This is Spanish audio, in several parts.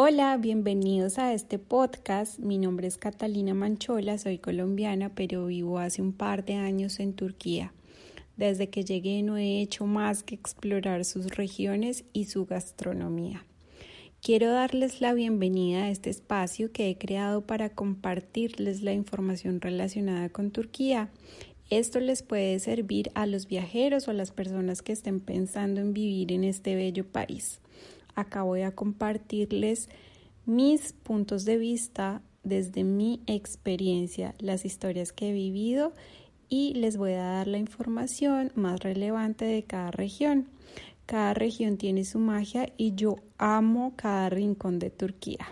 Hola, bienvenidos a este podcast. Mi nombre es Catalina Manchola, soy colombiana, pero vivo hace un par de años en Turquía. Desde que llegué no he hecho más que explorar sus regiones y su gastronomía. Quiero darles la bienvenida a este espacio que he creado para compartirles la información relacionada con Turquía. Esto les puede servir a los viajeros o a las personas que estén pensando en vivir en este bello país. Acá voy a compartirles mis puntos de vista desde mi experiencia, las historias que he vivido y les voy a dar la información más relevante de cada región. Cada región tiene su magia y yo amo cada rincón de Turquía.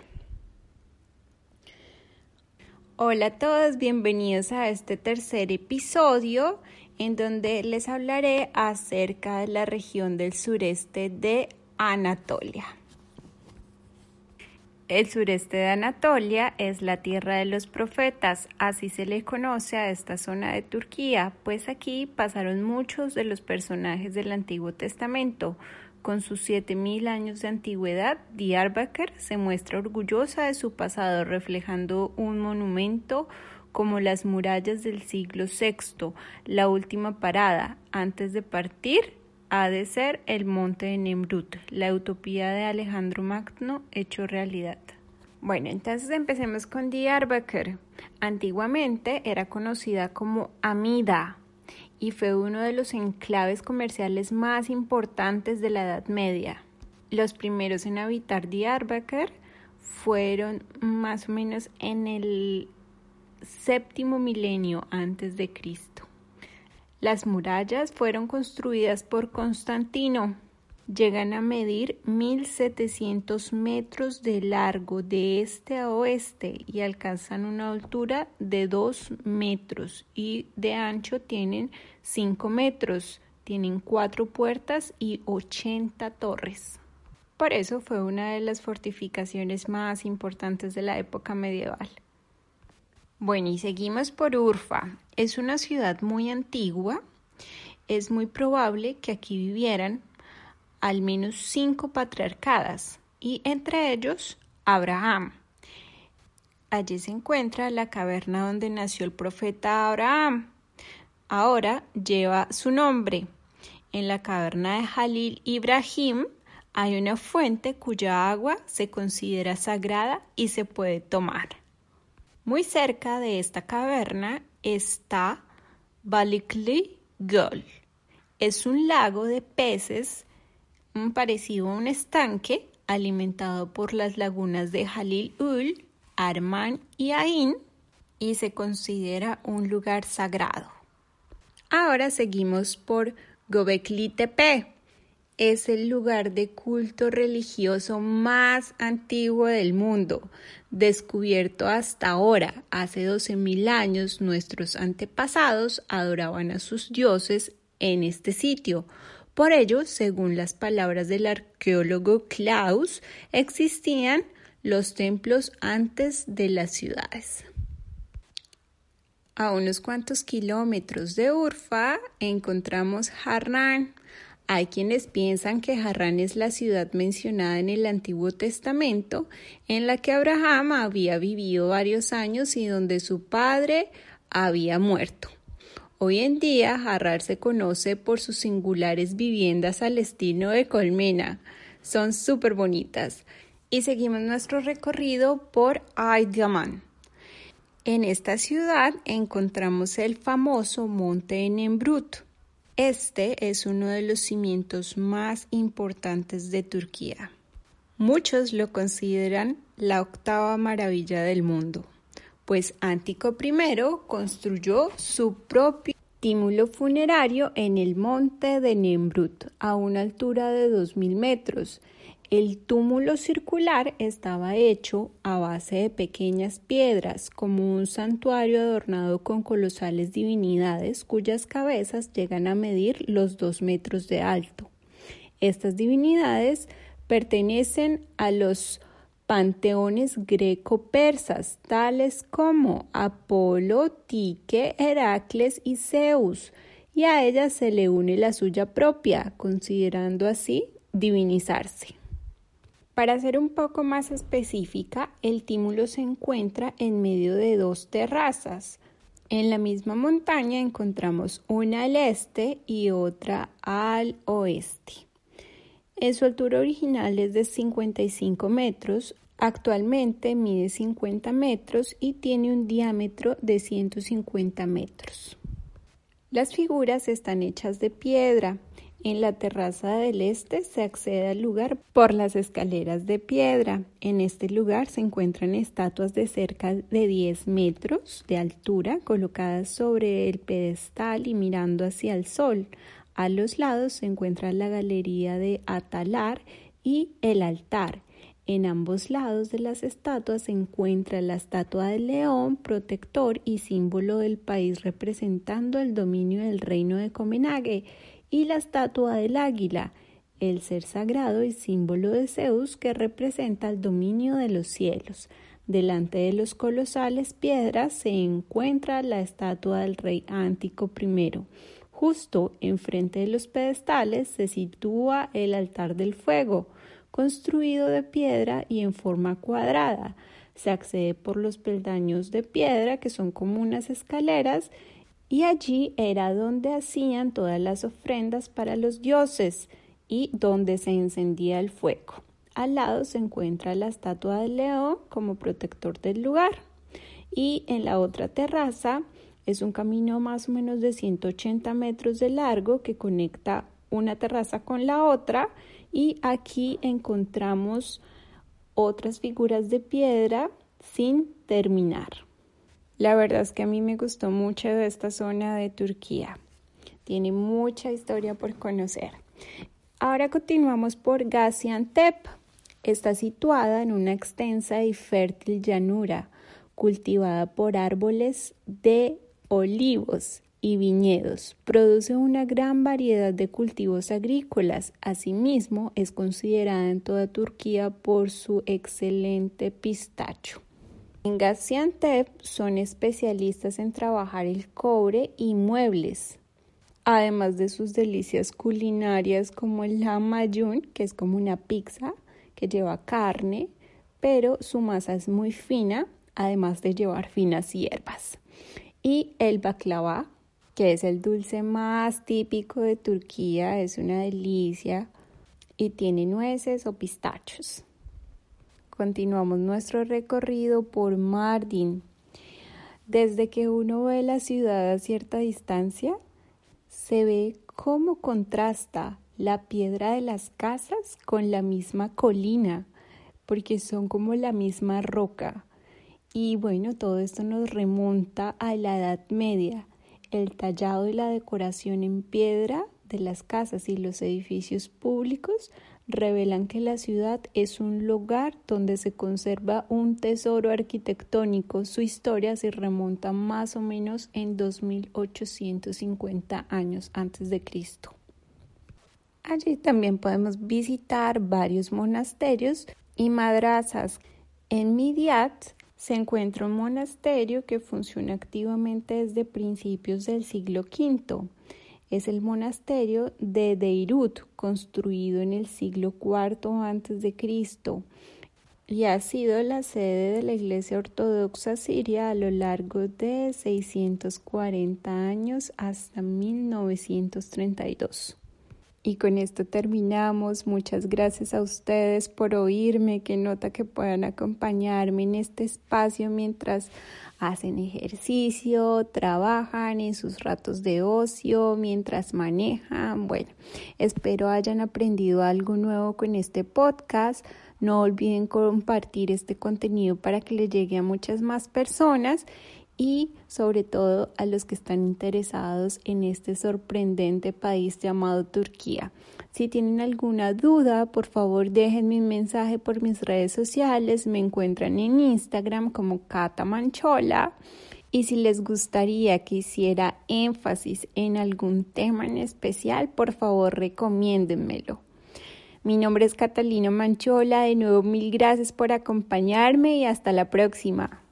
Hola a todos, bienvenidos a este tercer episodio en donde les hablaré acerca de la región del sureste de Anatolia. El sureste de Anatolia es la tierra de los profetas, así se le conoce a esta zona de Turquía, pues aquí pasaron muchos de los personajes del Antiguo Testamento. Con sus siete mil años de antigüedad, Diyarbakir se muestra orgullosa de su pasado, reflejando un monumento como las murallas del siglo VI, la última parada. Antes de partir, ha de ser el monte de Nemrut, la utopía de Alejandro Magno hecho realidad. Bueno, entonces empecemos con Diyarbakir. Antiguamente era conocida como Amida y fue uno de los enclaves comerciales más importantes de la Edad Media. Los primeros en habitar Diyarbakir fueron más o menos en el séptimo milenio antes de Cristo. Las murallas fueron construidas por Constantino. Llegan a medir 1.700 metros de largo de este a oeste y alcanzan una altura de 2 metros y de ancho tienen 5 metros. Tienen cuatro puertas y 80 torres. Por eso fue una de las fortificaciones más importantes de la época medieval. Bueno, y seguimos por Urfa. Es una ciudad muy antigua. Es muy probable que aquí vivieran al menos cinco patriarcadas y entre ellos Abraham. Allí se encuentra la caverna donde nació el profeta Abraham. Ahora lleva su nombre. En la caverna de Jalil Ibrahim hay una fuente cuya agua se considera sagrada y se puede tomar. Muy cerca de esta caverna está Balikli Göl. Es un lago de peces parecido a un estanque alimentado por las lagunas de Halil Ul, Arman y Ain y se considera un lugar sagrado. Ahora seguimos por Gobekli Tepe es el lugar de culto religioso más antiguo del mundo, descubierto hasta ahora. Hace 12.000 años nuestros antepasados adoraban a sus dioses en este sitio. Por ello, según las palabras del arqueólogo Klaus, existían los templos antes de las ciudades. A unos cuantos kilómetros de Urfa encontramos Harran, hay quienes piensan que Harrán es la ciudad mencionada en el Antiguo Testamento, en la que Abraham había vivido varios años y donde su padre había muerto. Hoy en día, Harrar se conoce por sus singulares viviendas al estilo de colmena. Son súper bonitas. Y seguimos nuestro recorrido por Aydyaman. En esta ciudad encontramos el famoso Monte Nemrut este es uno de los cimientos más importantes de Turquía. Muchos lo consideran la octava maravilla del mundo, pues Antico I construyó su propio tímulo funerario en el monte de Nemrut, a una altura de 2.000 metros, el túmulo circular estaba hecho a base de pequeñas piedras, como un santuario adornado con colosales divinidades cuyas cabezas llegan a medir los dos metros de alto. Estas divinidades pertenecen a los panteones greco-persas, tales como Apolo, Tique, Heracles y Zeus, y a ellas se le une la suya propia, considerando así divinizarse. Para ser un poco más específica, el tímulo se encuentra en medio de dos terrazas. En la misma montaña encontramos una al este y otra al oeste. En su altura original es de 55 metros, actualmente mide 50 metros y tiene un diámetro de 150 metros. Las figuras están hechas de piedra. En la terraza del este se accede al lugar por las escaleras de piedra. En este lugar se encuentran estatuas de cerca de 10 metros de altura colocadas sobre el pedestal y mirando hacia el sol. A los lados se encuentra la galería de Atalar y el altar. En ambos lados de las estatuas se encuentra la estatua del león, protector y símbolo del país representando el dominio del reino de Copenhague, y la estatua del águila, el ser sagrado y símbolo de Zeus que representa el dominio de los cielos. Delante de los colosales piedras se encuentra la estatua del rey Antico I. Justo enfrente de los pedestales se sitúa el altar del fuego, construido de piedra y en forma cuadrada. Se accede por los peldaños de piedra que son como unas escaleras y allí era donde hacían todas las ofrendas para los dioses y donde se encendía el fuego. Al lado se encuentra la estatua del león como protector del lugar y en la otra terraza es un camino más o menos de 180 metros de largo que conecta una terraza con la otra y aquí encontramos otras figuras de piedra sin terminar. La verdad es que a mí me gustó mucho esta zona de Turquía. Tiene mucha historia por conocer. Ahora continuamos por Gaziantep. Está situada en una extensa y fértil llanura, cultivada por árboles de olivos y viñedos. Produce una gran variedad de cultivos agrícolas. Asimismo, es considerada en toda Turquía por su excelente pistacho. En Gaziantep son especialistas en trabajar el cobre y muebles, además de sus delicias culinarias como el lahmacun, que es como una pizza que lleva carne, pero su masa es muy fina, además de llevar finas hierbas. Y el baklava, que es el dulce más típico de Turquía, es una delicia y tiene nueces o pistachos. Continuamos nuestro recorrido por Mardin. Desde que uno ve la ciudad a cierta distancia, se ve cómo contrasta la piedra de las casas con la misma colina, porque son como la misma roca. Y bueno, todo esto nos remonta a la Edad Media el tallado y la decoración en piedra de las casas y los edificios públicos revelan que la ciudad es un lugar donde se conserva un tesoro arquitectónico. Su historia se remonta más o menos en 2850 años antes de Cristo. Allí también podemos visitar varios monasterios y madrazas. En Midyat se encuentra un monasterio que funciona activamente desde principios del siglo V. Es el monasterio de Deirut, construido en el siglo IV a.C. y ha sido la sede de la Iglesia Ortodoxa Siria a lo largo de 640 años hasta 1932. Y con esto terminamos. Muchas gracias a ustedes por oírme. Qué nota que puedan acompañarme en este espacio mientras hacen ejercicio, trabajan en sus ratos de ocio, mientras manejan. Bueno, espero hayan aprendido algo nuevo con este podcast. No olviden compartir este contenido para que le llegue a muchas más personas y sobre todo a los que están interesados en este sorprendente país llamado Turquía. Si tienen alguna duda, por favor déjenme un mensaje por mis redes sociales. Me encuentran en Instagram como Cata Manchola. Y si les gustaría que hiciera énfasis en algún tema en especial, por favor recomiéndenmelo. Mi nombre es Catalina Manchola. De nuevo, mil gracias por acompañarme y hasta la próxima.